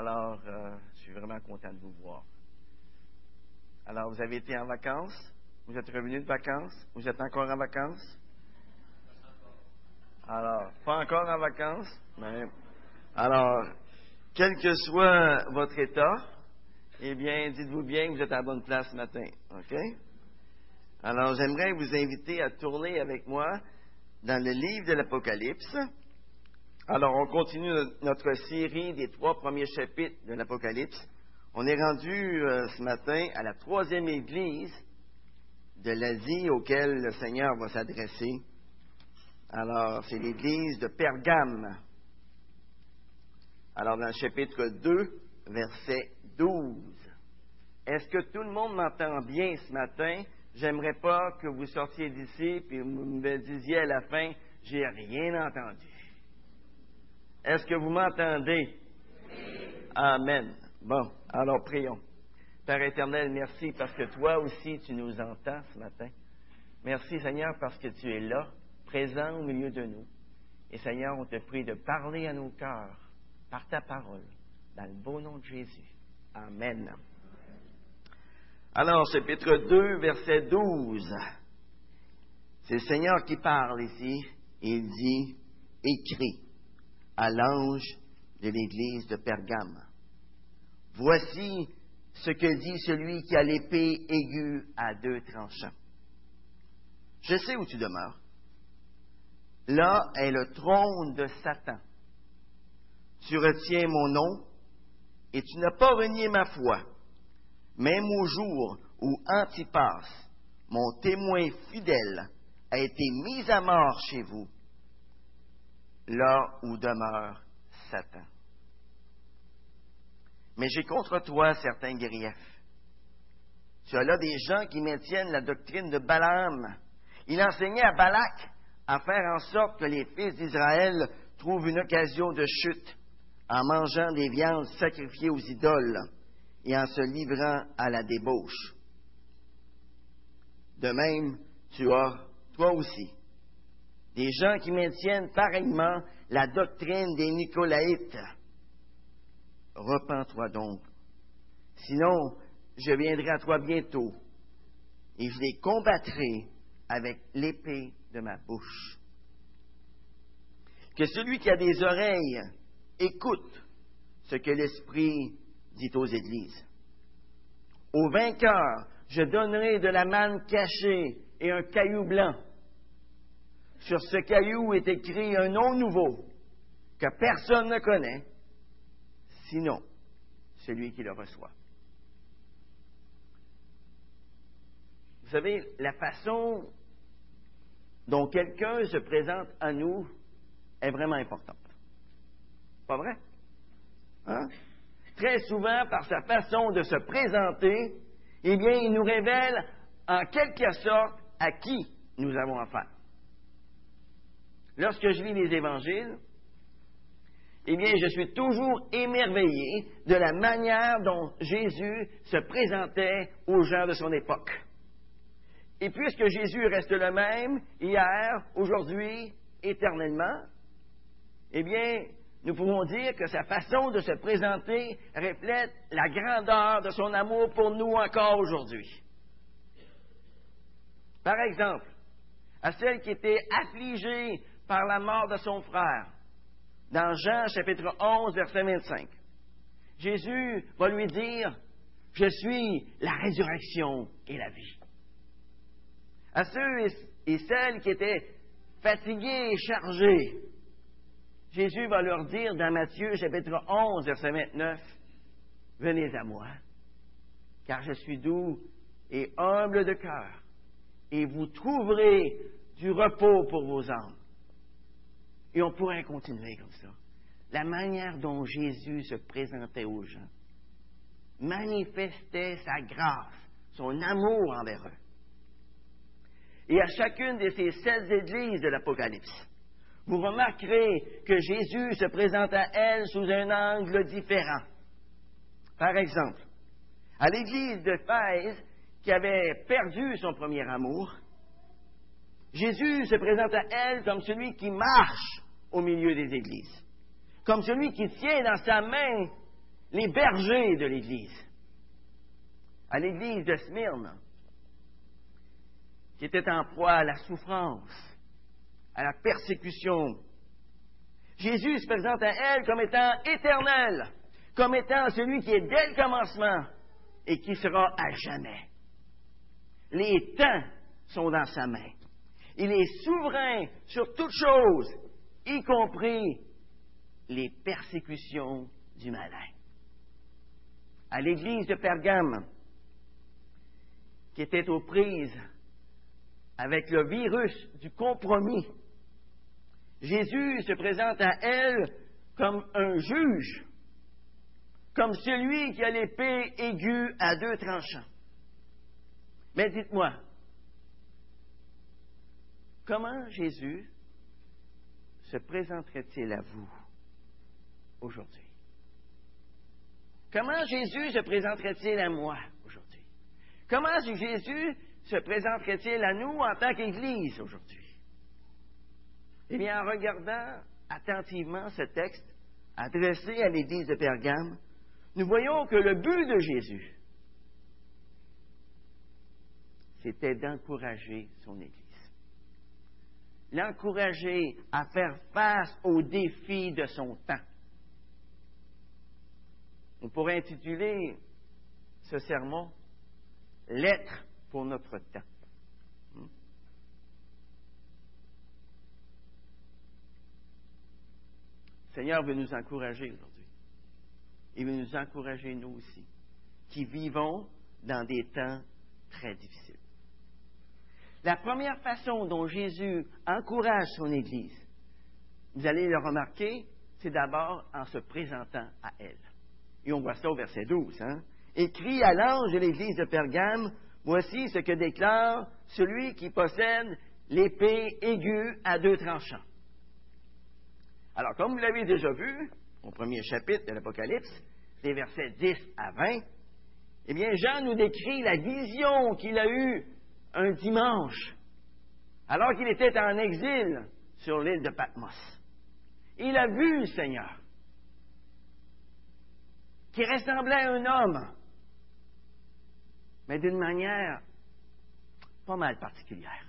Alors, euh, je suis vraiment content de vous voir. Alors, vous avez été en vacances? Vous êtes revenu de vacances? Vous êtes encore en vacances? Alors, pas encore en vacances? Alors, quel que soit votre état, eh bien, dites-vous bien que vous êtes à la bonne place ce matin. OK? Alors, j'aimerais vous inviter à tourner avec moi dans le livre de l'Apocalypse. Alors, on continue notre série des trois premiers chapitres de l'Apocalypse. On est rendu euh, ce matin à la troisième église de l'Asie auquel le Seigneur va s'adresser. Alors, c'est l'église de Pergame. Alors, dans le chapitre 2, verset 12. Est-ce que tout le monde m'entend bien ce matin? J'aimerais pas que vous sortiez d'ici et vous me disiez à la fin, j'ai rien entendu. Est-ce que vous m'entendez? Amen. Bon, alors prions. Père éternel, merci parce que toi aussi tu nous entends ce matin. Merci Seigneur parce que tu es là, présent au milieu de nous. Et Seigneur, on te prie de parler à nos cœurs par ta parole, dans le beau nom de Jésus. Amen. Alors, chapitre 2, verset 12. C'est le Seigneur qui parle ici. Il dit, écrit à l'ange de l'église de Pergame. Voici ce que dit celui qui a l'épée aiguë à deux tranchants. Je sais où tu demeures. Là est le trône de Satan. Tu retiens mon nom et tu n'as pas renié ma foi, même au jour où Antipas, mon témoin fidèle, a été mis à mort chez vous, là où demeure Satan. Mais j'ai contre toi certains griefs. Tu as là des gens qui maintiennent la doctrine de Balaam. Il enseignait à Balak à faire en sorte que les fils d'Israël trouvent une occasion de chute en mangeant des viandes sacrifiées aux idoles et en se livrant à la débauche. De même, tu as, toi aussi, des gens qui maintiennent pareillement la doctrine des Nicolaïtes. Repends-toi donc. Sinon, je viendrai à toi bientôt et je les combattrai avec l'épée de ma bouche. Que celui qui a des oreilles écoute ce que l'Esprit dit aux Églises. Au vainqueur, je donnerai de la manne cachée et un caillou blanc. Sur ce caillou est écrit un nom nouveau que personne ne connaît, sinon celui qui le reçoit. Vous savez, la façon dont quelqu'un se présente à nous est vraiment importante. Pas vrai? Hein? Très souvent, par sa façon de se présenter, eh bien, il nous révèle en quelque sorte à qui nous avons affaire. Lorsque je lis les évangiles, eh bien, je suis toujours émerveillé de la manière dont Jésus se présentait aux gens de son époque. Et puisque Jésus reste le même hier, aujourd'hui, éternellement, eh bien, nous pouvons dire que sa façon de se présenter reflète la grandeur de son amour pour nous encore aujourd'hui. Par exemple, à celle qui était affligée par la mort de son frère, dans Jean chapitre 11, verset 25, Jésus va lui dire, je suis la résurrection et la vie. À ceux et celles qui étaient fatigués et chargés, Jésus va leur dire dans Matthieu chapitre 11, verset 29, Venez à moi, car je suis doux et humble de cœur, et vous trouverez du repos pour vos âmes. Et on pourrait continuer comme ça. La manière dont Jésus se présentait aux gens manifestait sa grâce, son amour envers eux. Et à chacune de ces sept églises de l'Apocalypse, vous remarquerez que Jésus se présente à elles sous un angle différent. Par exemple, à l'église de Thèse, qui avait perdu son premier amour, Jésus se présente à elle comme celui qui marche au milieu des églises, comme celui qui tient dans sa main les bergers de l'Église. À l'Église de Smyrne, qui était en proie à la souffrance, à la persécution. Jésus se présente à elle comme étant éternel, comme étant celui qui est dès le commencement et qui sera à jamais. Les temps sont dans sa main. Il est souverain sur toutes choses, y compris les persécutions du malin. À l'église de Pergame, qui était aux prises avec le virus du compromis, Jésus se présente à elle comme un juge, comme celui qui a l'épée aiguë à deux tranchants. Mais dites-moi, comment Jésus se présenterait-il à vous aujourd'hui? Comment Jésus se présenterait-il à moi aujourd'hui? Comment Jésus se présenterait-il à nous en tant qu'Église aujourd'hui? Eh bien, en regardant attentivement ce texte adressé à l'Église de Pergame, nous voyons que le but de Jésus, c'était d'encourager son Église. L'encourager à faire face aux défis de son temps. On pourrait intituler ce sermon L'être pour notre temps. Hmm? Le Seigneur veut nous encourager aujourd'hui. Il veut nous encourager, nous aussi, qui vivons dans des temps très difficiles. La première façon dont Jésus encourage son Église, vous allez le remarquer, c'est d'abord en se présentant à elle. Et on voit ça au verset 12. Hein? Écrit à l'ange de l'Église de Pergame, voici ce que déclare celui qui possède l'épée aiguë à deux tranchants. Alors, comme vous l'avez déjà vu, au premier chapitre de l'Apocalypse, des versets 10 à 20, eh bien, Jean nous décrit la vision qu'il a eue un dimanche, alors qu'il était en exil sur l'île de Patmos. Il a vu le Seigneur, qui ressemblait à un homme, mais d'une manière pas mal particulière.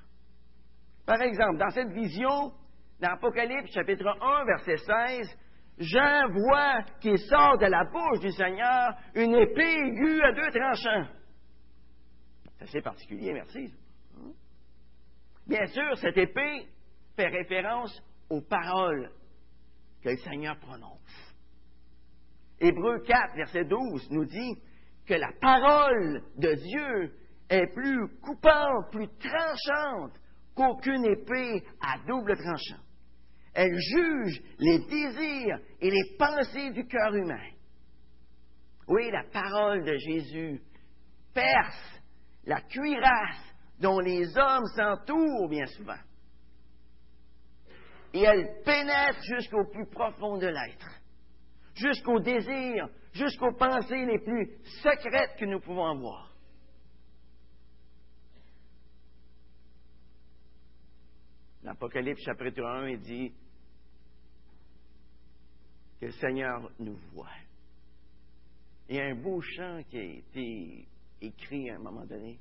Par exemple, dans cette vision, dans Apocalypse chapitre 1, verset 16, Jean voit qu'il sort de la bouche du Seigneur une épée aiguë à deux tranchants. C'est assez particulier, merci. Bien sûr, cette épée fait référence aux paroles que le Seigneur prononce. Hébreu 4, verset 12 nous dit que la parole de Dieu est plus coupante, plus tranchante qu'aucune épée à double tranchant. Elle juge les désirs et les pensées du cœur humain. Oui, la parole de Jésus perce la cuirasse dont les hommes s'entourent bien souvent. Et elle pénètre jusqu'au plus profond de l'être, jusqu'aux désirs, jusqu'aux pensées les plus secrètes que nous pouvons avoir. L'Apocalypse chapitre 1, il dit que le Seigneur nous voit. Il y a un beau chant qui a été écrit à un moment donné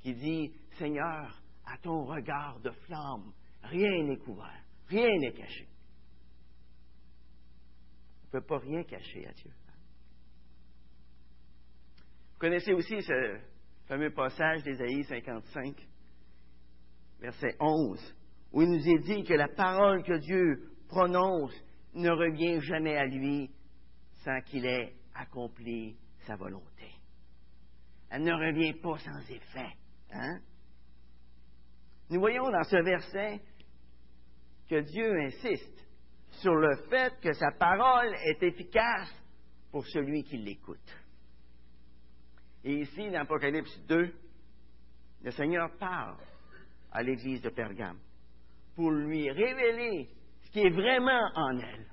qui dit Seigneur, à ton regard de flamme, rien n'est couvert, rien n'est caché. On ne peut pas rien cacher à Dieu. Vous connaissez aussi ce fameux passage d'Ésaïe 55, verset 11, où il nous est dit que la parole que Dieu prononce ne revient jamais à lui sans qu'il ait accompli sa volonté. Elle ne revient pas sans effet. Hein? Nous voyons dans ce verset que Dieu insiste sur le fait que sa parole est efficace pour celui qui l'écoute. Et ici, dans Apocalypse 2, le Seigneur parle à l'Église de Pergame pour lui révéler ce qui est vraiment en elle,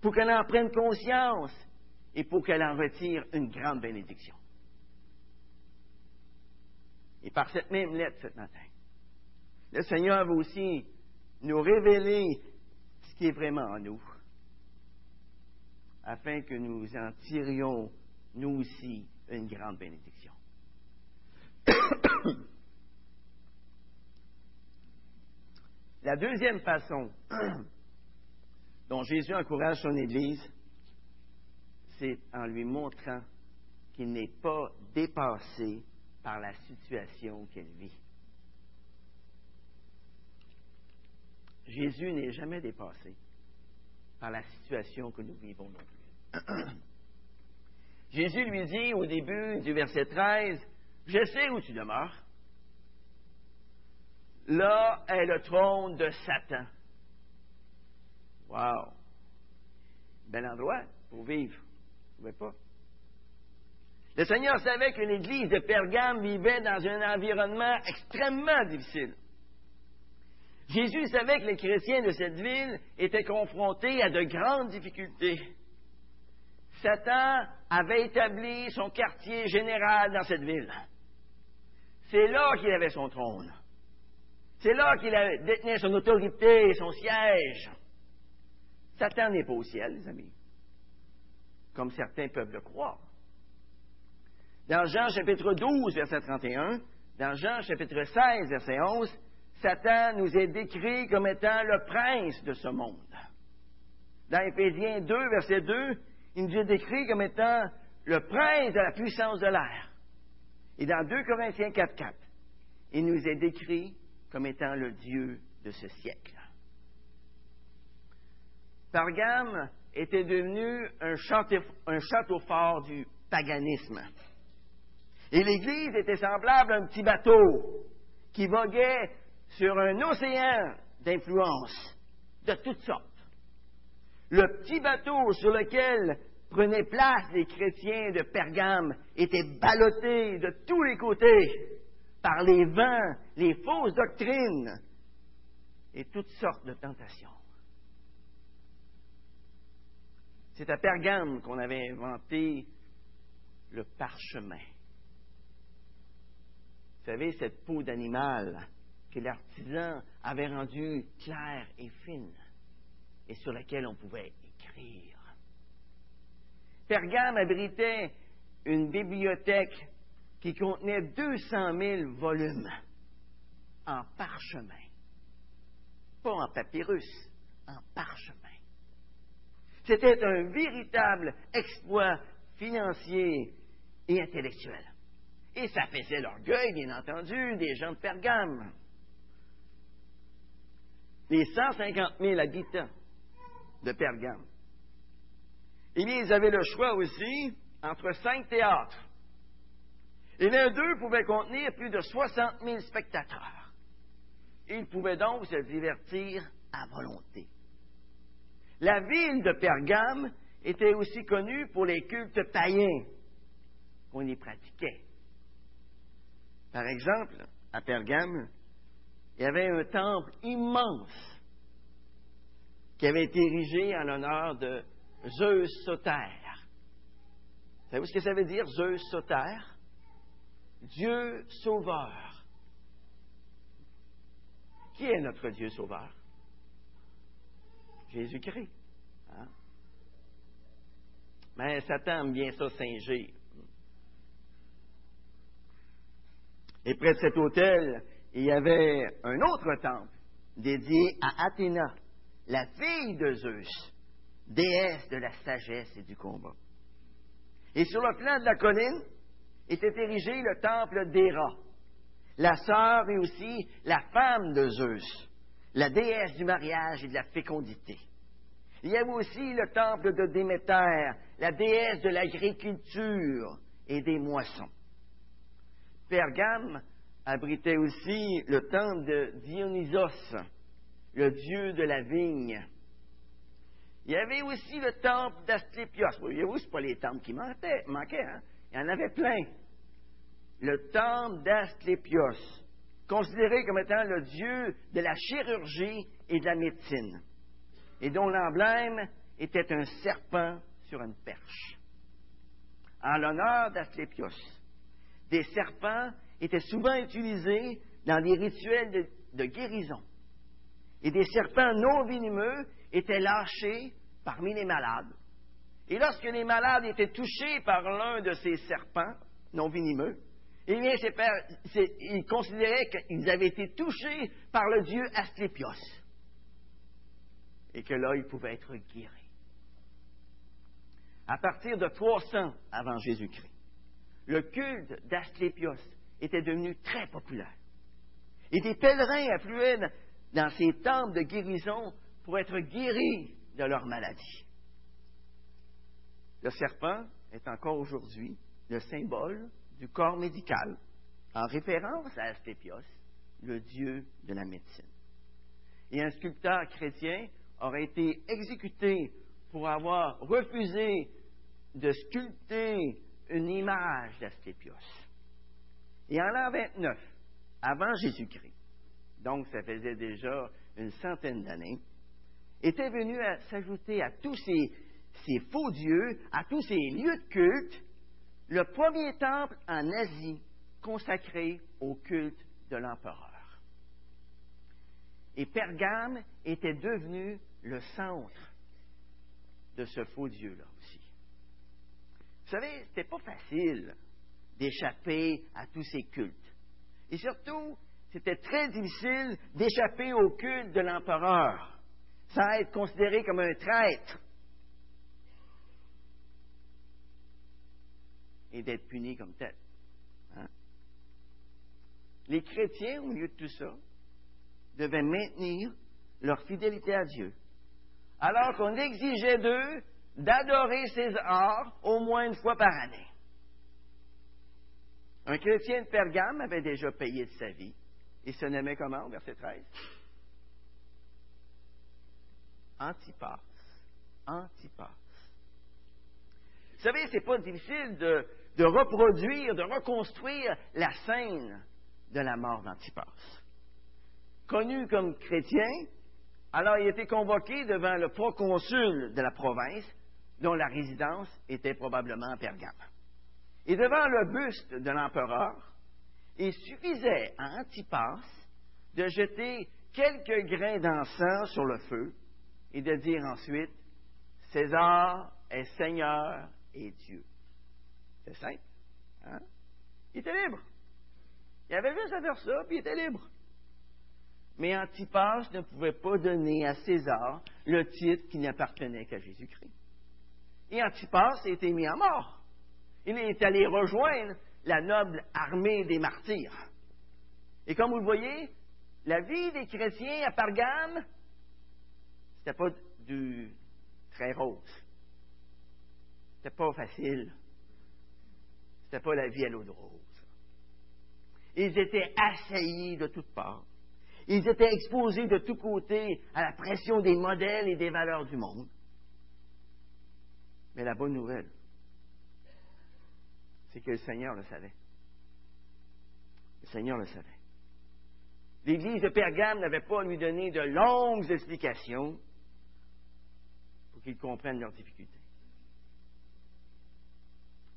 pour qu'elle en prenne conscience et pour qu'elle en retire une grande bénédiction. Et par cette même lettre ce matin, le Seigneur veut aussi nous révéler ce qui est vraiment en nous. afin que nous en tirions, nous aussi, une grande bénédiction. La deuxième façon dont Jésus encourage son Église, c'est en lui montrant qu'il n'est pas dépassé par la situation qu'elle vit. Jésus n'est jamais dépassé par la situation que nous vivons non plus. Jésus lui dit au début du verset 13, Je sais où tu demeures. Là est le trône de Satan. Wow! Bel endroit pour vivre. Vous ne pas? Le Seigneur savait que l'Église de Pergame vivait dans un environnement extrêmement difficile. Jésus savait que les chrétiens de cette ville étaient confrontés à de grandes difficultés. Satan avait établi son quartier général dans cette ville. C'est là qu'il avait son trône. C'est là qu'il détenait son autorité et son siège. Satan n'est pas au ciel, les amis, comme certains peuvent le croire. Dans Jean chapitre 12, verset 31, dans Jean chapitre 16, verset 11, Satan nous est décrit comme étant le prince de ce monde. Dans Éphésiens 2, verset 2, il nous est décrit comme étant le prince de la puissance de l'air. Et dans 2 Corinthiens 4, 4, il nous est décrit comme étant le Dieu de ce siècle. Pergame était devenu un château fort du paganisme. Et l'Église était semblable à un petit bateau qui voguait sur un océan d'influence de toutes sortes. Le petit bateau sur lequel prenaient place les chrétiens de Pergame était ballotté de tous les côtés par les vents, les fausses doctrines et toutes sortes de tentations. C'est à Pergame qu'on avait inventé le parchemin. Vous savez, cette peau d'animal que l'artisan avait rendue claire et fine et sur laquelle on pouvait écrire. Pergame abritait une bibliothèque qui contenait 200 000 volumes en parchemin. Pas en papyrus, en parchemin. C'était un véritable exploit financier et intellectuel. Et ça faisait l'orgueil, bien entendu, des gens de Pergame. Les 150 000 habitants de Pergame. Eh bien, ils avaient le choix aussi entre cinq théâtres. Et l'un d'eux pouvait contenir plus de 60 000 spectateurs. Ils pouvaient donc se divertir à volonté. La ville de Pergame était aussi connue pour les cultes païens qu'on y pratiquait. Par exemple, à Pergame, il y avait un temple immense qui avait été érigé en l'honneur de Zeus Soter. Savez-vous ce que ça veut dire, Zeus Soter? Dieu sauveur. Qui est notre Dieu sauveur? Jésus-Christ. Hein? Mais Satan aime bien ça singer. Et près de cet hôtel, il y avait un autre temple dédié à Athéna, la fille de Zeus, déesse de la sagesse et du combat. Et sur le flanc de la colline était érigé le temple d'Héra, la sœur et aussi la femme de Zeus, la déesse du mariage et de la fécondité. Il y avait aussi le temple de Déméter, la déesse de l'agriculture et des moissons. Pergame abritait aussi le temple de Dionysos, le dieu de la vigne. Il y avait aussi le temple d'Asclépios. Voyez-vous, pas les temples qui manquaient, hein? Il y en avait plein. Le temple d'Asclépios, considéré comme étant le dieu de la chirurgie et de la médecine, et dont l'emblème était un serpent sur une perche. En l'honneur d'Asclépios, des serpents étaient souvent utilisés dans des rituels de, guérison. Et des serpents non venimeux étaient lâchés parmi les malades. Et lorsque les malades étaient touchés par l'un de ces serpents non venimeux, eh bien, ils considéraient qu'ils avaient été touchés par le dieu Asclépios et que là, ils pouvaient être guéris. À partir de 300 avant Jésus-Christ, le culte d'Asclépios était devenu très populaire. Et des pèlerins affluaient dans ces temples de guérison pour être guéris de leur maladie. Le serpent est encore aujourd'hui le symbole du corps médical, en référence à Asclépios, le dieu de la médecine. Et un sculpteur chrétien aurait été exécuté pour avoir refusé de sculpter une image d'Asclépios. Et en l'an 29, avant Jésus-Christ, donc ça faisait déjà une centaine d'années, était venu s'ajouter à tous ces, faux dieux, à tous ces lieux de culte, le premier temple en Asie consacré au culte de l'empereur. Et Pergame était devenu le centre de ce faux Dieu-là aussi. Vous savez, ce n'était pas facile d'échapper à tous ces cultes. Et surtout, c'était très difficile d'échapper au culte de l'empereur sans être considéré comme un traître et d'être puni comme tel. Hein? Les chrétiens, au milieu de tout ça, devaient maintenir leur fidélité à Dieu, alors qu'on exigeait d'eux d'adorer César au moins une fois par année. Un chrétien de Pergame avait déjà payé de sa vie. Il se nommait comment, verset 13? Antipas. Antipas. Vous savez, c'est pas difficile de, de reproduire, de reconstruire la scène de la mort d'Antipas connu comme chrétien, alors il était convoqué devant le proconsul de la province, dont la résidence était probablement à Pergame. Et devant le buste de l'empereur, il suffisait à Antipas de jeter quelques grains d'encens sur le feu et de dire ensuite César est Seigneur et Dieu. C'est simple. Hein? Il était libre. Il avait juste à faire ça, puis il était libre. Mais Antipas ne pouvait pas donner à César le titre qui n'appartenait qu'à Jésus-Christ. Et Antipas a été mis à mort. Il est allé rejoindre la noble armée des martyrs. Et comme vous le voyez, la vie des chrétiens à Pargame, c'était pas du très rose. C'était pas facile. C'était pas la vie à l'eau de rose. Ils étaient assaillis de toutes parts. Ils étaient exposés de tous côtés à la pression des modèles et des valeurs du monde. Mais la bonne nouvelle, c'est que le Seigneur le savait. Le Seigneur le savait. L'Église de Pergame n'avait pas à lui donner de longues explications pour qu'ils comprennent leurs difficultés.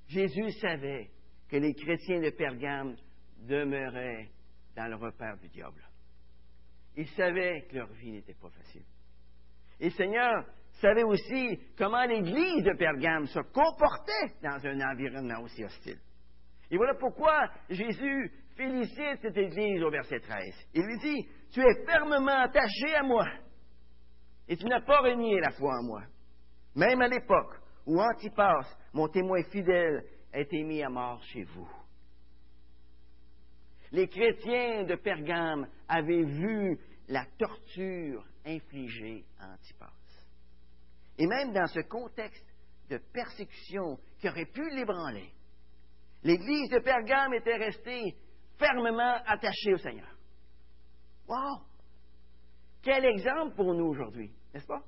Jésus savait que les chrétiens de Pergame demeuraient dans le repère du diable. Ils savaient que leur vie n'était pas facile. Et Seigneur savait aussi comment l'Église de Pergame se comportait dans un environnement aussi hostile. Et voilà pourquoi Jésus félicite cette Église au verset 13. Il lui dit, Tu es fermement attaché à moi et tu n'as pas renié la foi en moi. Même à l'époque où Antipas, mon témoin fidèle, a été mis à mort chez vous. Les chrétiens de Pergame avaient vu la torture infligée à Antipas. Et même dans ce contexte de persécution qui aurait pu l'ébranler, l'Église de Pergame était restée fermement attachée au Seigneur. Wow! Quel exemple pour nous aujourd'hui, n'est-ce pas?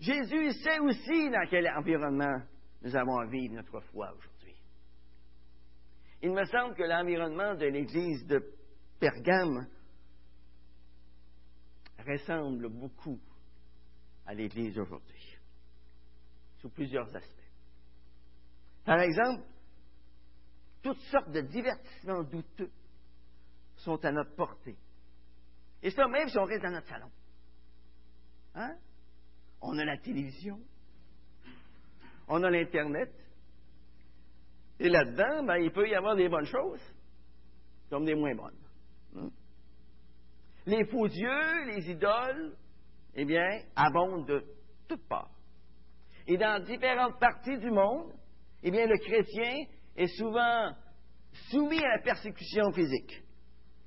Jésus sait aussi dans quel environnement nous avons à vivre notre foi aujourd'hui. Il me semble que l'environnement de l'Église de Pergame ressemble beaucoup à l'Église aujourd'hui, sous plusieurs aspects. Par exemple, toutes sortes de divertissements douteux sont à notre portée. Et ça, même si on reste dans notre salon. Hein? On a la télévision, On a l'Internet. Et là-dedans, ben, il peut y avoir des bonnes choses, comme des moins bonnes. Hein? Les faux dieux, les idoles, eh bien, abondent de toutes parts. Et dans différentes parties du monde, eh bien, le chrétien est souvent soumis à la persécution physique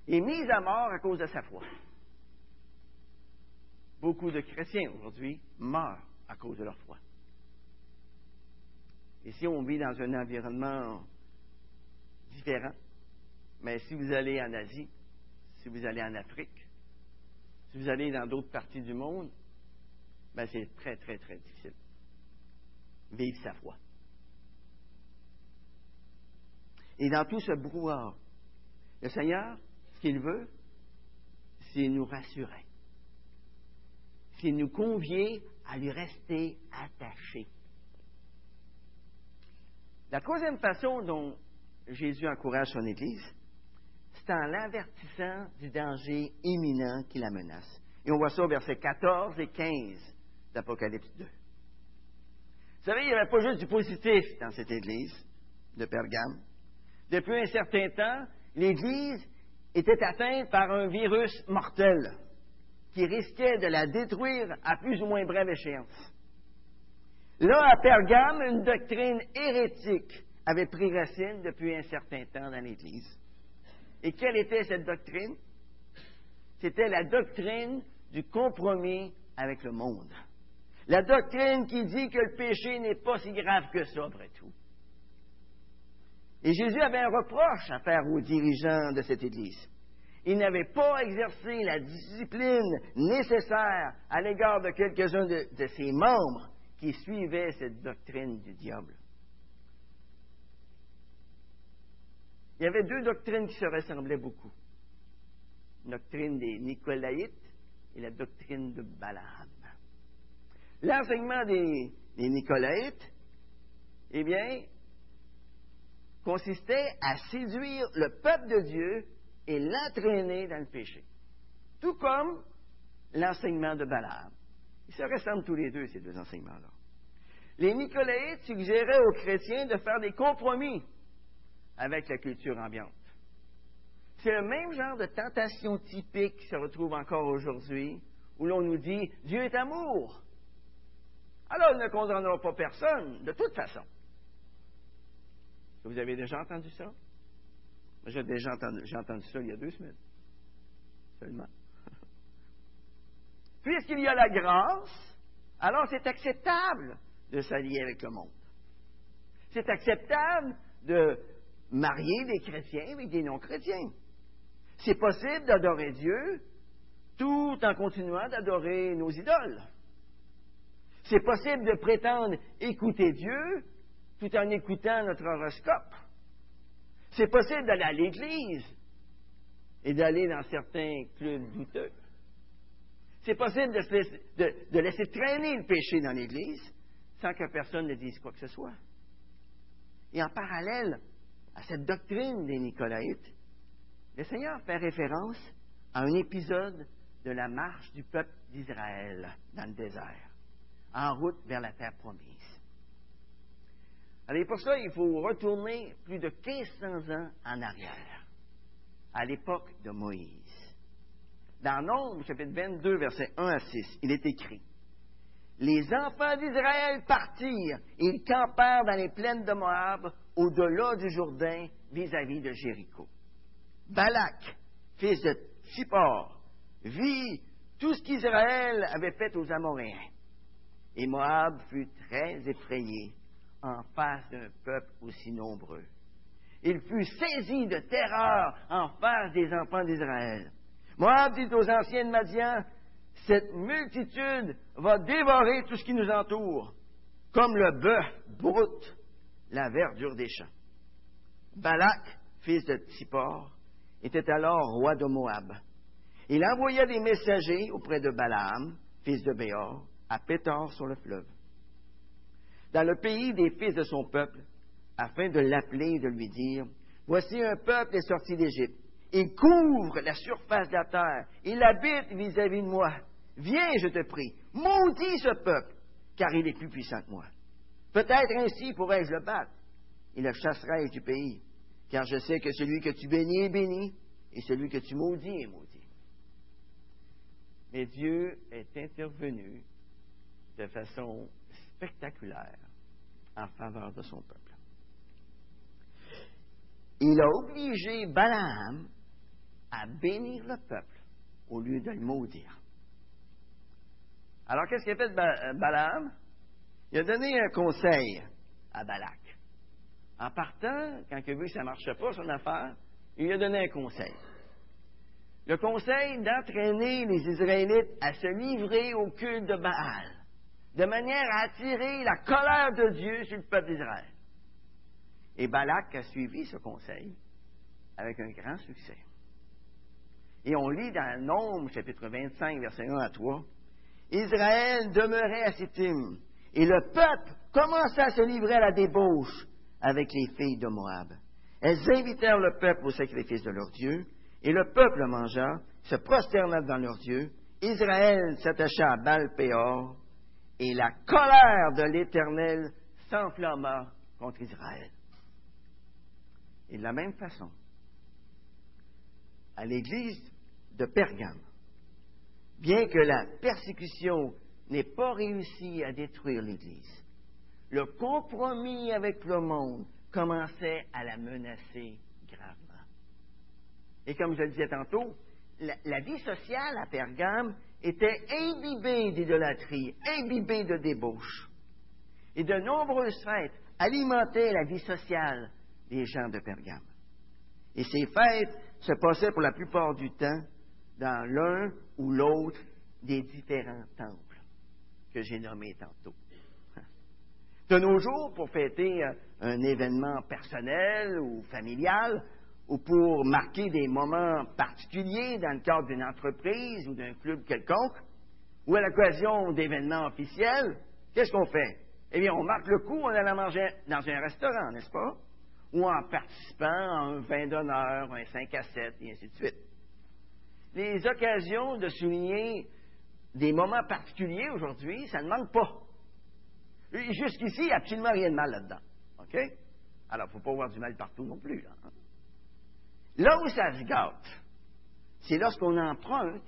et mis à mort à cause de sa foi. Beaucoup de chrétiens aujourd'hui meurent à cause de leur foi. Ici, on vit dans un environnement différent. Mais si vous allez en Asie, si vous allez en Afrique, si vous allez dans d'autres parties du monde, ben c'est très, très, très difficile. Vivre sa foi. Et dans tout ce brouhaha, le Seigneur, ce qu'il veut, c'est nous rassurer. C'est nous convier à lui rester attachés. La troisième façon dont Jésus encourage son Église, c'est en l'avertissant du danger imminent qui la menace. Et on voit ça au verset 14 et 15 d'Apocalypse 2. Vous savez, il n'y avait pas juste du positif dans cette Église de Pergame. Depuis un certain temps, l'Église était atteinte par un virus mortel qui risquait de la détruire à plus ou moins brève échéance. Là, à Pergame, une doctrine hérétique avait pris racine depuis un certain temps dans l'Église. Et quelle était cette doctrine? C'était la doctrine du compromis avec le monde. La doctrine qui dit que le péché n'est pas si grave que ça, après tout. Et Jésus avait un reproche à faire aux dirigeants de cette Église. Ils n'avaient pas exercé la discipline nécessaire à l'égard de quelques-uns de, de ses membres qui suivaient cette doctrine du diable. Il y avait deux doctrines qui se ressemblaient beaucoup. La doctrine des Nicolaïtes et la doctrine de Balaam. L'enseignement des, des Nicolaïtes, eh bien, consistait à séduire le peuple de Dieu et l'entraîner dans le péché. Tout comme l'enseignement de Balaam. Ils se ressemblent tous les deux, ces deux enseignements-là. Les Nicolaïtes suggéraient aux chrétiens de faire des compromis avec la culture ambiante. C'est le même genre de tentation typique qui se retrouve encore aujourd'hui, où l'on nous dit Dieu est amour. Alors, il ne condamnera pas personne, de toute façon. Vous avez déjà entendu ça? J'ai déjà entendu, j'ai entendu ça il y a deux semaines. Seulement. Puisqu'il y a la grâce, alors c'est acceptable de s'allier avec le monde. C'est acceptable de marier des chrétiens avec des non-chrétiens. C'est possible d'adorer Dieu tout en continuant d'adorer nos idoles. C'est possible de prétendre écouter Dieu tout en écoutant notre horoscope. C'est possible d'aller à l'Église et d'aller dans certains clubs douteux. C'est possible de, laisser, de, laisser traîner le péché dans l'Église sans que personne ne dise quoi que ce soit. Et en parallèle à cette doctrine des Nicolaïtes, le Seigneur fait référence à un épisode de la marche du peuple d'Israël dans le désert, en route vers la terre promise. Alors pour ça, il faut retourner plus de 1500 ans en arrière, à l'époque de Moïse. Dans Nombre, chapitre 22, versets 1 à 6, il est écrit Les enfants d'Israël partirent ils campèrent dans les plaines de Moab, au-delà du Jourdain, vis-à-vis de Jéricho. Balak, fils de Tsippor, vit tout ce qu'Israël avait fait aux Amoréens. Et Moab fut très effrayé en face d'un peuple aussi nombreux. Il fut saisi de terreur en face des enfants d'Israël. Moab dit aux anciens de Madian, cette multitude va dévorer tout ce qui nous entoure, comme le bœuf broute la verdure des champs. Balak, fils de Tsippor, était alors roi de Moab. Il envoya des messagers auprès de Balaam, fils de Béor, à Pétor sur le fleuve, dans le pays des fils de son peuple, afin de l'appeler et de lui dire, Voici un peuple est sorti d'Égypte. Il couvre la surface de la terre. Il habite vis-à-vis de moi. Viens, je te prie, maudis ce peuple, car il est plus puissant que moi. Peut-être ainsi pourrais-je le battre et le chasserai du pays, car je sais que celui que tu bénis est béni, et celui que tu maudis est maudit. Mais Dieu est intervenu de façon spectaculaire en faveur de son peuple. Il a obligé Balaam à bénir le peuple au lieu de le maudire. Alors, qu'est-ce qu'il a fait euh, Balaam? Il a donné un conseil à Balak. En partant, quand il a vu que ça ne marchait pas, son affaire, il lui a donné un conseil. Le conseil d'entraîner les Israélites à se livrer au culte de Baal, de manière à attirer la colère de Dieu sur le peuple d'Israël. Et Balak a suivi ce conseil avec un grand succès. Et on lit dans Nombre, chapitre 25, verset 1 à 3, Israël demeurait à Sittim, et le peuple commença à se livrer à la débauche avec les filles de Moab. Elles invitèrent le peuple au sacrifice de leur Dieu, et le peuple mangea, se prosterna devant leur Dieu. Israël s'attacha à Baal-Péor, et la colère de l'Éternel s'enflamma contre Israël. Et de la même façon, à l'église de Pergame, bien que la persécution n'ait pas réussi à détruire l'Église, le compromis avec le monde commençait à la menacer gravement. Et comme je le disais tantôt, la, vie sociale à Pergame était imbibée d'idolâtrie, imbibée de débauche. Et de nombreuses fêtes alimentaient la vie sociale des gens de Pergame. Et ces fêtes se passaient pour la plupart du temps dans l'un ou l'autre des différents temples que j'ai nommés tantôt. De nos jours, pour fêter un événement personnel ou familial, ou pour marquer des moments particuliers dans le cadre d'une entreprise ou d'un club quelconque, ou à l'occasion d'événements officiels, qu'est-ce qu'on fait? Eh bien, on marque le coup en allant manger dans un restaurant, n'est-ce pas? Ou en participant à un vin d'honneur, un 5 à 7, et ainsi de suite les occasions de souligner des moments particuliers aujourd'hui, ça ne manque pas. Jusqu'ici, il n'y a absolument rien de mal là-dedans. OK? Alors, il ne faut pas voir du mal partout non plus. Là, hein. là où ça se gâte, c'est lorsqu'on emprunte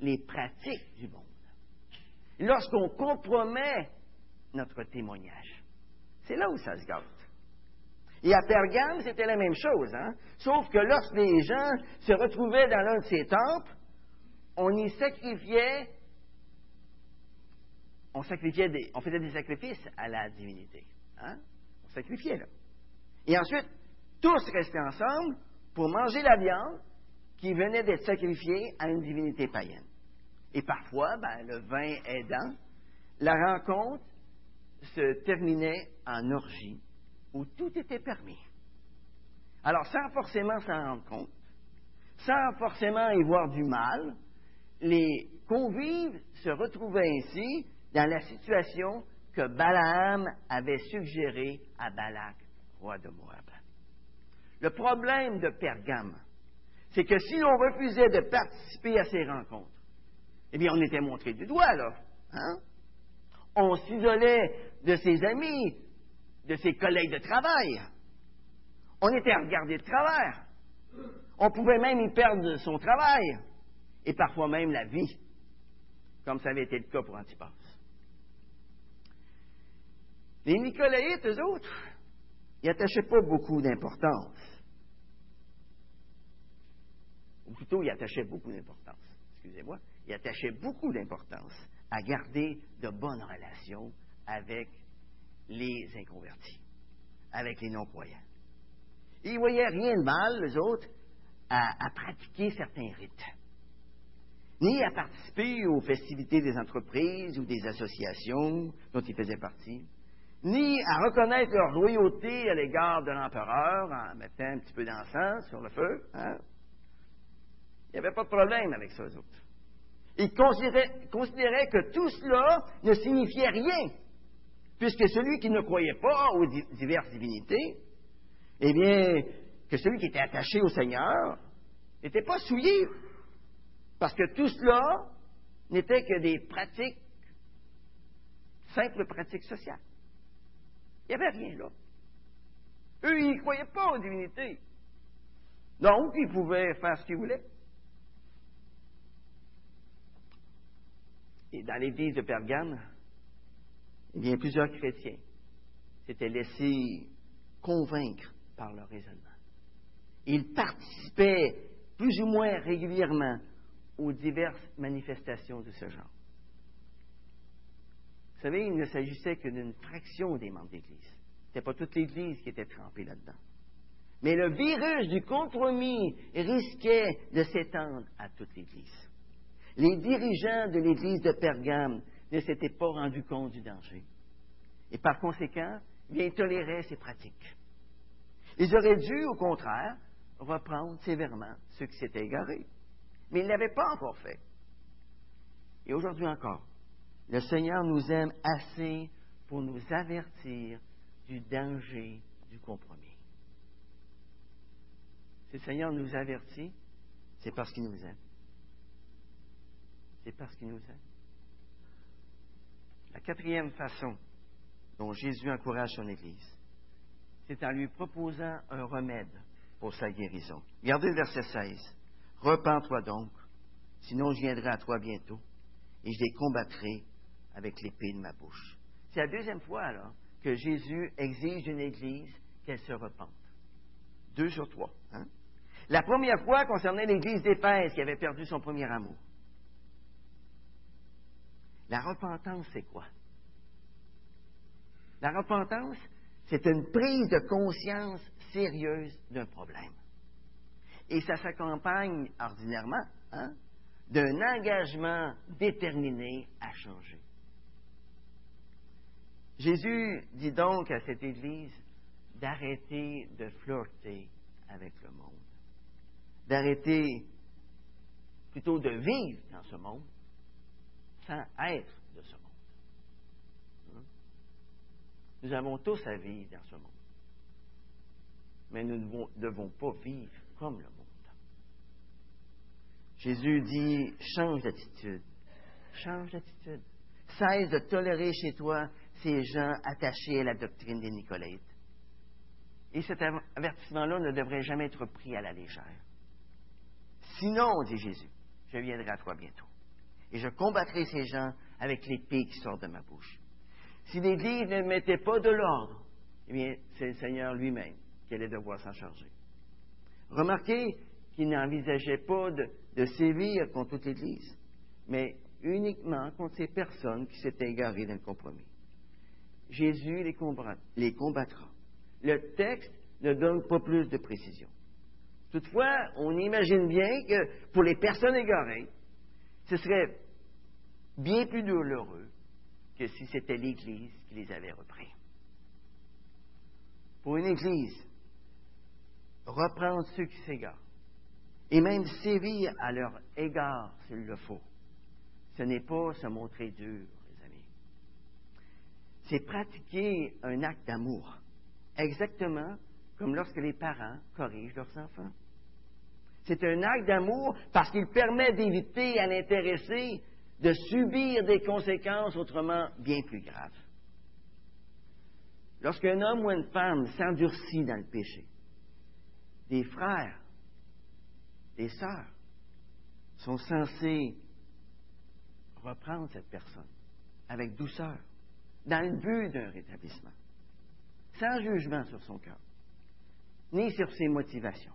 les pratiques du monde. Lorsqu'on compromet notre témoignage. C'est là où ça se gâte. Et à Pergame, c'était la même chose. Hein? Sauf que lorsque les gens se retrouvaient dans l'un de ces temples, on y sacrifiait, on sacrifiait faisait des sacrifices à la divinité. Hein? On sacrifiait là. Et ensuite, tous restaient ensemble pour manger la viande qui venait d'être sacrifiée à une divinité païenne. Et parfois, ben, le vin aidant, la rencontre se terminait en orgie où tout était permis. Alors, sans forcément s'en rendre compte, sans forcément y voir du mal, les convives se retrouvaient ainsi dans la situation que Balaam avait suggérée à Balak, roi de Moab. Le problème de Pergame, c'est que si l'on refusait de participer à ces rencontres, eh bien, on était montré du doigt, là. Hein? On s'isolait de ses amis, de ses collègues de travail. On était à regarder de travers. On pouvait même y perdre son travail et parfois même la vie, comme ça avait été le cas pour Antipas. Les Nicolaïtes, eux autres, ils n'attachaient pas beaucoup d'importance. Ou plutôt, ils attachaient beaucoup d'importance. Excusez-moi. Ils attachaient beaucoup d'importance à garder de bonnes relations avec les inconvertis, avec les non-croyants. Ils ne voyaient rien de mal, les autres, à, pratiquer certains rites, ni à participer aux festivités des entreprises ou des associations dont ils faisaient partie, ni à reconnaître leur loyauté à l'égard de l'empereur en mettant un petit peu d'encens sur le feu. Hein. Il n'y avait pas de problème avec ça, eux autres. Ils considéraient que tout cela ne signifiait rien puisque celui qui ne croyait pas aux diverses divinités, eh bien, que celui qui était attaché au Seigneur n'était pas souillé, parce que tout cela n'était que des pratiques, simples pratiques sociales. Il n'y avait rien là. Eux, ils ne croyaient pas aux divinités. Donc, ils pouvaient faire ce qu'ils voulaient. Et dans l'église de Pergame, y a plusieurs chrétiens s'étaient laissés convaincre par leur raisonnement. Ils participaient plus ou moins régulièrement aux diverses manifestations de ce genre. Vous savez, il ne s'agissait que d'une fraction des membres d'Église. Ce n'était pas toute l'Église qui était trempée là-dedans. Mais le virus du compromis risquait de s'étendre à toute l'Église. Les dirigeants de l'Église de Pergame ne s'étaient pas rendus compte du danger. Et par conséquent, ils toléraient ces pratiques. Ils auraient dû, au contraire, reprendre sévèrement ceux qui s'étaient égarés. Mais ils ne l'avaient pas encore fait. Et aujourd'hui encore, le Seigneur nous aime assez pour nous avertir du danger du compromis. Si le Seigneur nous avertit, c'est parce qu'il nous aime. C'est parce qu'il nous aime. La quatrième façon dont Jésus encourage son Église, c'est en lui proposant un remède pour sa guérison. Regardez le verset 16. Repends-toi donc, sinon je viendrai à toi bientôt, et je les combattrai avec l'épée de ma bouche. C'est la deuxième fois, alors, que Jésus exige d'une Église qu'elle se repente. Deux sur trois. Hein? La première fois concernait l'Église d'Éphèse qui avait perdu son premier amour. La repentance, c'est quoi? La repentance, c'est une prise de conscience sérieuse d'un problème. Et ça s'accompagne ordinairement hein, d'un engagement déterminé à changer. Jésus dit donc à cette Église d'arrêter de flirter avec le monde, d'arrêter plutôt de vivre dans ce monde sans être de ce monde. Nous avons tous à vivre dans ce monde. Mais nous ne devons, pas vivre comme le monde. Jésus dit, change d'attitude. Change d'attitude. Cesse de tolérer chez toi ces gens attachés à la doctrine des Nicolaites. Et cet avertissement-là ne devrait jamais être pris à la légère. Sinon, dit Jésus, je viendrai à toi bientôt. Et je combattrai ces gens avec l'épée qui sort de ma bouche. Si l'Église ne mettait pas de l'ordre, eh bien, c'est le Seigneur lui-même qui allait devoir s'en charger. Remarquez qu'il n'envisageait pas de, sévir contre toute l'Église, mais uniquement contre ces personnes qui s'étaient égarées dans le compromis. Jésus les, combattra. Le texte ne donne pas plus de précision. Toutefois, on imagine bien que pour les personnes égarées, ce serait bien plus douloureux que si c'était l'Église qui les avait repris. Pour une Église, reprendre ceux qui s'égarent, et même sévir à leur égard s'il le faut, ce n'est pas se montrer dur. C'est pratiquer un acte d'amour, exactement comme lorsque les parents corrigent leurs enfants. C'est un acte d'amour parce qu'il permet d'éviter à l'intéressé de subir des conséquences autrement bien plus graves. Lorsqu'un homme ou une femme s'endurcit dans le péché, des frères, des sœurs sont censés reprendre cette personne avec douceur, dans le but d'un rétablissement, sans jugement sur son cœur, ni sur ses motivations,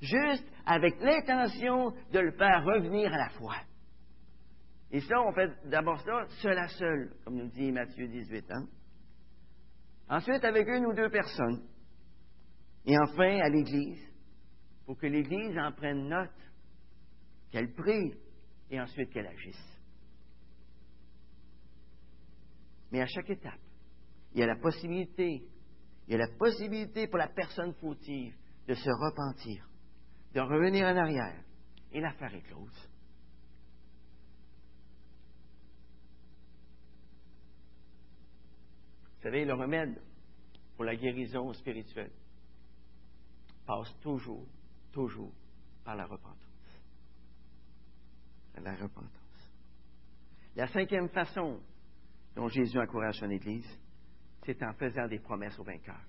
juste avec l'intention de le faire revenir à la foi. Et ça, on fait d'abord ça seul à seul, comme nous dit Matthieu 18. Hein? Ensuite, avec une ou deux personnes. Et enfin, à l'Église, pour que l'Église en prenne note, qu'elle prie et ensuite qu'elle agisse. Mais à chaque étape, il y a la possibilité, il y a la possibilité pour la personne fautive de se repentir, de revenir en arrière, et l'affaire est close. Vous savez, le remède pour la guérison spirituelle passe toujours, toujours par la repentance. La repentance. La cinquième façon dont Jésus encourage son Église, c'est en faisant des promesses aux vainqueurs.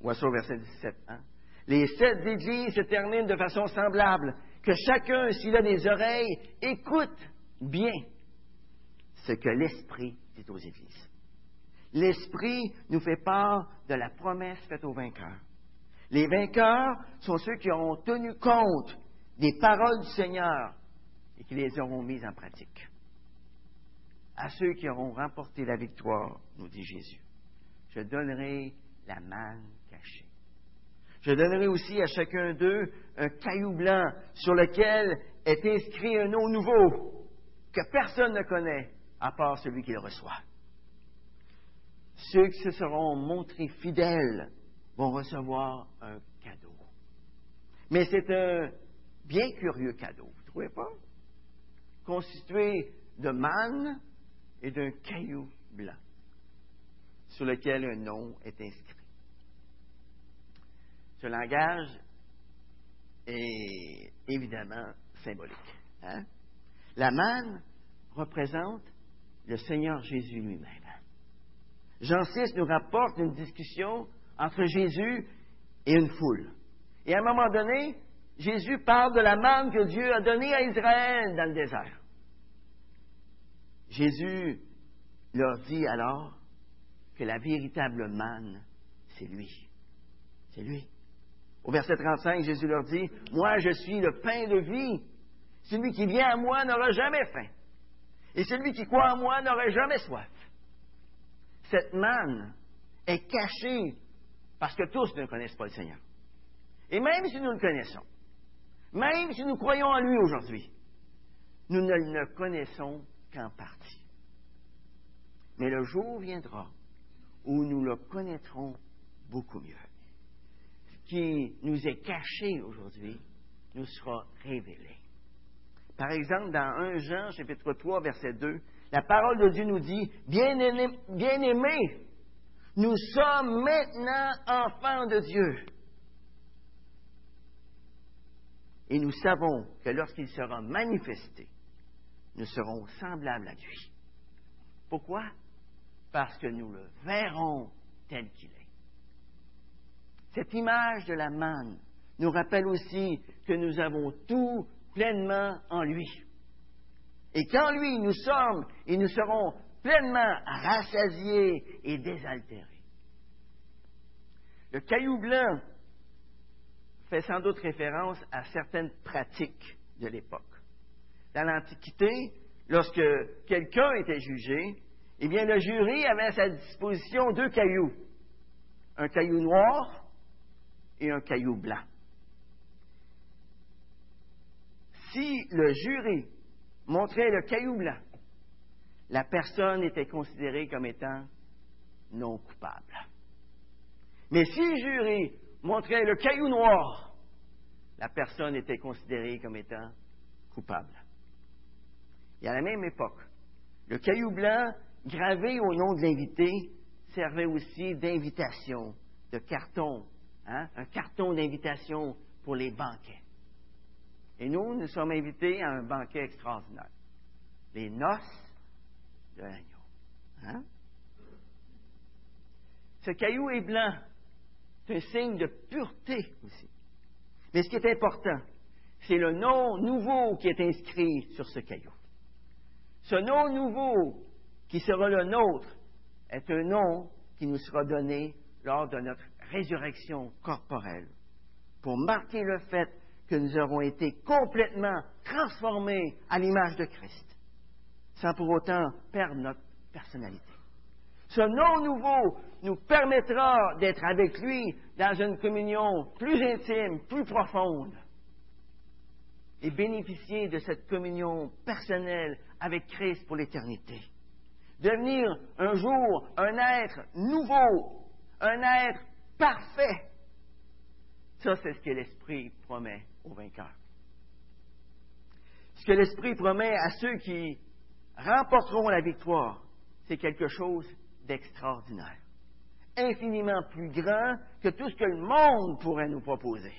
Voici au verset 17. Hein? Les sept églises se terminent de façon semblable. Que chacun, s'il a des oreilles, écoute bien ce que l'Esprit dit aux églises. L'Esprit nous fait part de la promesse faite aux vainqueurs. Les vainqueurs sont ceux qui auront tenu compte des paroles du Seigneur et qui les auront mises en pratique. À ceux qui auront remporté la victoire, nous dit Jésus, je donnerai la manne cachée. Je donnerai aussi à chacun d'eux un caillou blanc sur lequel est inscrit un nom nouveau que personne ne connaît à part celui qui le reçoit. Ceux qui se seront montrés fidèles vont recevoir un cadeau. Mais c'est un bien curieux cadeau, vous ne trouvez pas? Constitué de manne et d'un caillou blanc sur lequel un nom est inscrit. Ce langage est évidemment symbolique. Hein? La manne représente le Seigneur Jésus lui-même. Jean 6 nous rapporte une discussion entre Jésus et une foule. Et à un moment donné, Jésus parle de la manne que Dieu a donnée à Israël dans le désert. Jésus leur dit alors que la véritable manne, c'est lui. C'est lui. Au verset 35, Jésus leur dit, Moi je suis le pain de vie. Celui qui vient à moi n'aura jamais faim. Et celui qui croit en moi n'aurait jamais soif. Cette manne est cachée parce que tous ne connaissent pas le Seigneur. Et même si nous le connaissons, même si nous croyons en lui aujourd'hui, nous ne le connaissons qu'en partie. Mais le jour viendra où nous le connaîtrons beaucoup mieux. Ce qui nous est caché aujourd'hui nous sera révélé. Par exemple, dans 1 Jean, chapitre 3, verset 2, la parole de Dieu nous dit, bien-aimés, bien nous sommes maintenant enfants de Dieu. Et nous savons que lorsqu'il sera manifesté, nous serons semblables à lui. Pourquoi? Parce que nous le verrons tel qu'il est. Cette image de la manne nous rappelle aussi que nous avons tout pleinement en lui. Et qu'en lui nous sommes et nous serons pleinement rassasiés et désaltérés. Le caillou blanc fait sans doute référence à certaines pratiques de l'époque. Dans l'Antiquité, lorsque quelqu'un était jugé, eh bien, le jury avait à sa disposition deux cailloux, un caillou noir et un caillou blanc. Si le jury montrait le caillou blanc, la personne était considérée comme étant non coupable. Mais si le jury montrait le caillou noir, la personne était considérée comme étant coupable. Et à la même époque, le caillou blanc gravé au nom de l'invité servait aussi d'invitation, de carton, hein, un carton d'invitation pour les banquets. Et nous, nous sommes invités à un banquet extraordinaire. Les noces de l'agneau. Hein? Ce caillou est blanc. C'est un signe de pureté aussi. Mais ce qui est important, c'est le nom nouveau qui est inscrit sur ce caillou. Ce nom nouveau qui sera le nôtre est un nom qui nous sera donné lors de notre résurrection corporelle pour marquer le fait que nous aurons été complètement transformés à l'image de Christ, sans pour autant perdre notre personnalité. Ce nom nouveau nous permettra d'être avec lui dans une communion plus intime, plus profonde, et bénéficier de cette communion personnelle avec Christ pour l'éternité. Devenir un jour un être nouveau, un être parfait. Ça, c'est ce que l'Esprit promet aux vainqueurs. Ce que l'Esprit promet à ceux qui remporteront la victoire, c'est quelque chose d'extraordinaire, infiniment plus grand que tout ce que le monde pourrait nous proposer.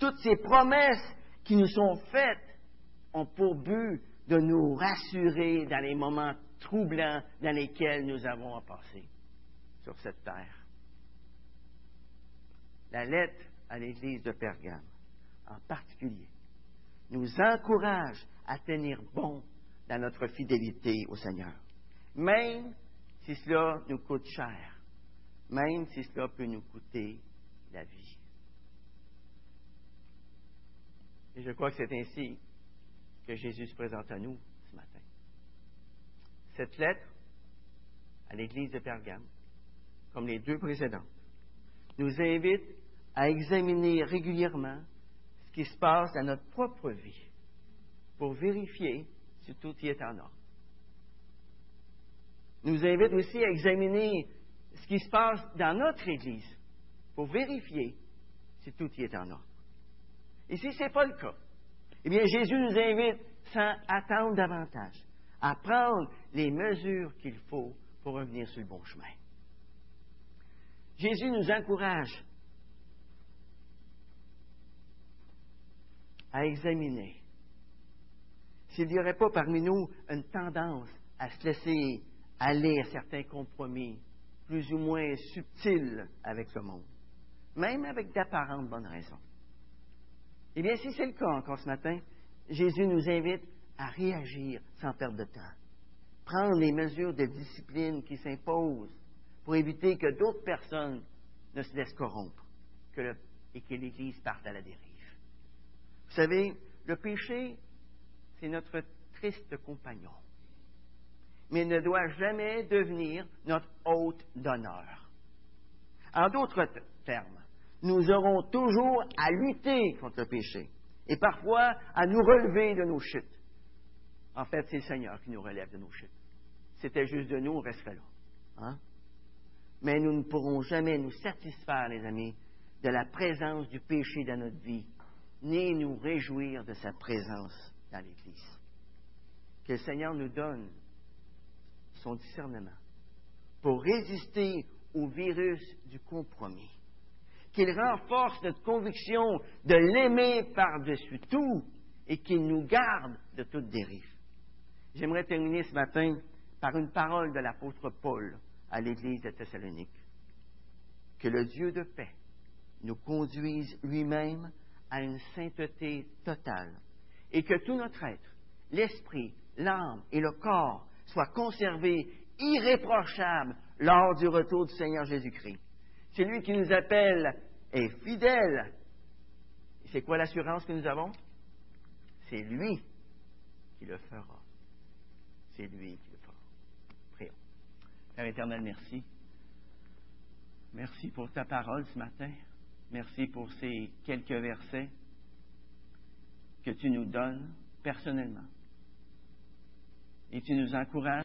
Toutes ces promesses qui nous sont faites ont pour but de nous rassurer dans les moments troublants dans lesquels nous avons à passer. sur cette terre. La lettre à l'Église de Pergame, en particulier, nous encourage à tenir bon dans notre fidélité au Seigneur, même si cela nous coûte cher, même si cela peut nous coûter la vie. Et je crois que c'est ainsi que Jésus se présente à nous ce matin. Cette lettre à l'Église de Pergame, comme les deux précédentes, nous invite à examiner régulièrement ce qui se passe dans notre propre vie pour vérifier si tout y est en ordre. Nous invite aussi à examiner ce qui se passe dans notre Église pour vérifier si tout y est en ordre. Et si ce n'est pas le cas, eh bien, Jésus nous invite, sans attendre davantage, à prendre les mesures qu'il faut pour revenir sur le bon chemin. Jésus nous encourage à examiner s'il n'y aurait pas parmi nous une tendance à se laisser aller à certains compromis plus ou moins subtils avec le monde, même avec d'apparentes bonnes raisons. Eh bien, si c'est le cas encore ce matin, Jésus nous invite à réagir sans perdre de temps, prendre les mesures de discipline qui s'imposent pour éviter que d'autres personnes ne se laissent corrompre et que l'Église parte à la dérive. Vous savez, le péché, c'est notre triste compagnon, mais il ne doit jamais devenir notre hôte d'honneur. En d'autres termes, nous aurons toujours à lutter contre le péché et parfois à nous relever de nos chutes. En fait, c'est le Seigneur qui nous relève de nos chutes. C'était juste de nous, on resterait là. Hein? Mais nous ne pourrons jamais nous satisfaire, les amis, de la présence du péché dans notre vie, ni nous réjouir de sa présence dans l'Église. Que le Seigneur nous donne son discernement pour résister au virus du compromis. Qu'il renforce notre conviction de l'aimer par-dessus tout et qu'il nous garde de toute dérive. J'aimerais terminer ce matin par une parole de l'apôtre Paul à l'Église de Thessalonique. Que le Dieu de paix nous conduise lui-même à une sainteté totale et que tout notre être, l'esprit, l'âme et le corps soient conservés irréprochables lors du retour du Seigneur Jésus-Christ. C'est lui qui nous appelle est fidèle. C'est quoi l'assurance que nous avons? C'est lui qui le fera. C'est lui qui le fera. Prions. Père éternel, merci. Merci pour ta parole ce matin. Merci pour ces quelques versets que tu nous donnes personnellement. Et tu nous encourages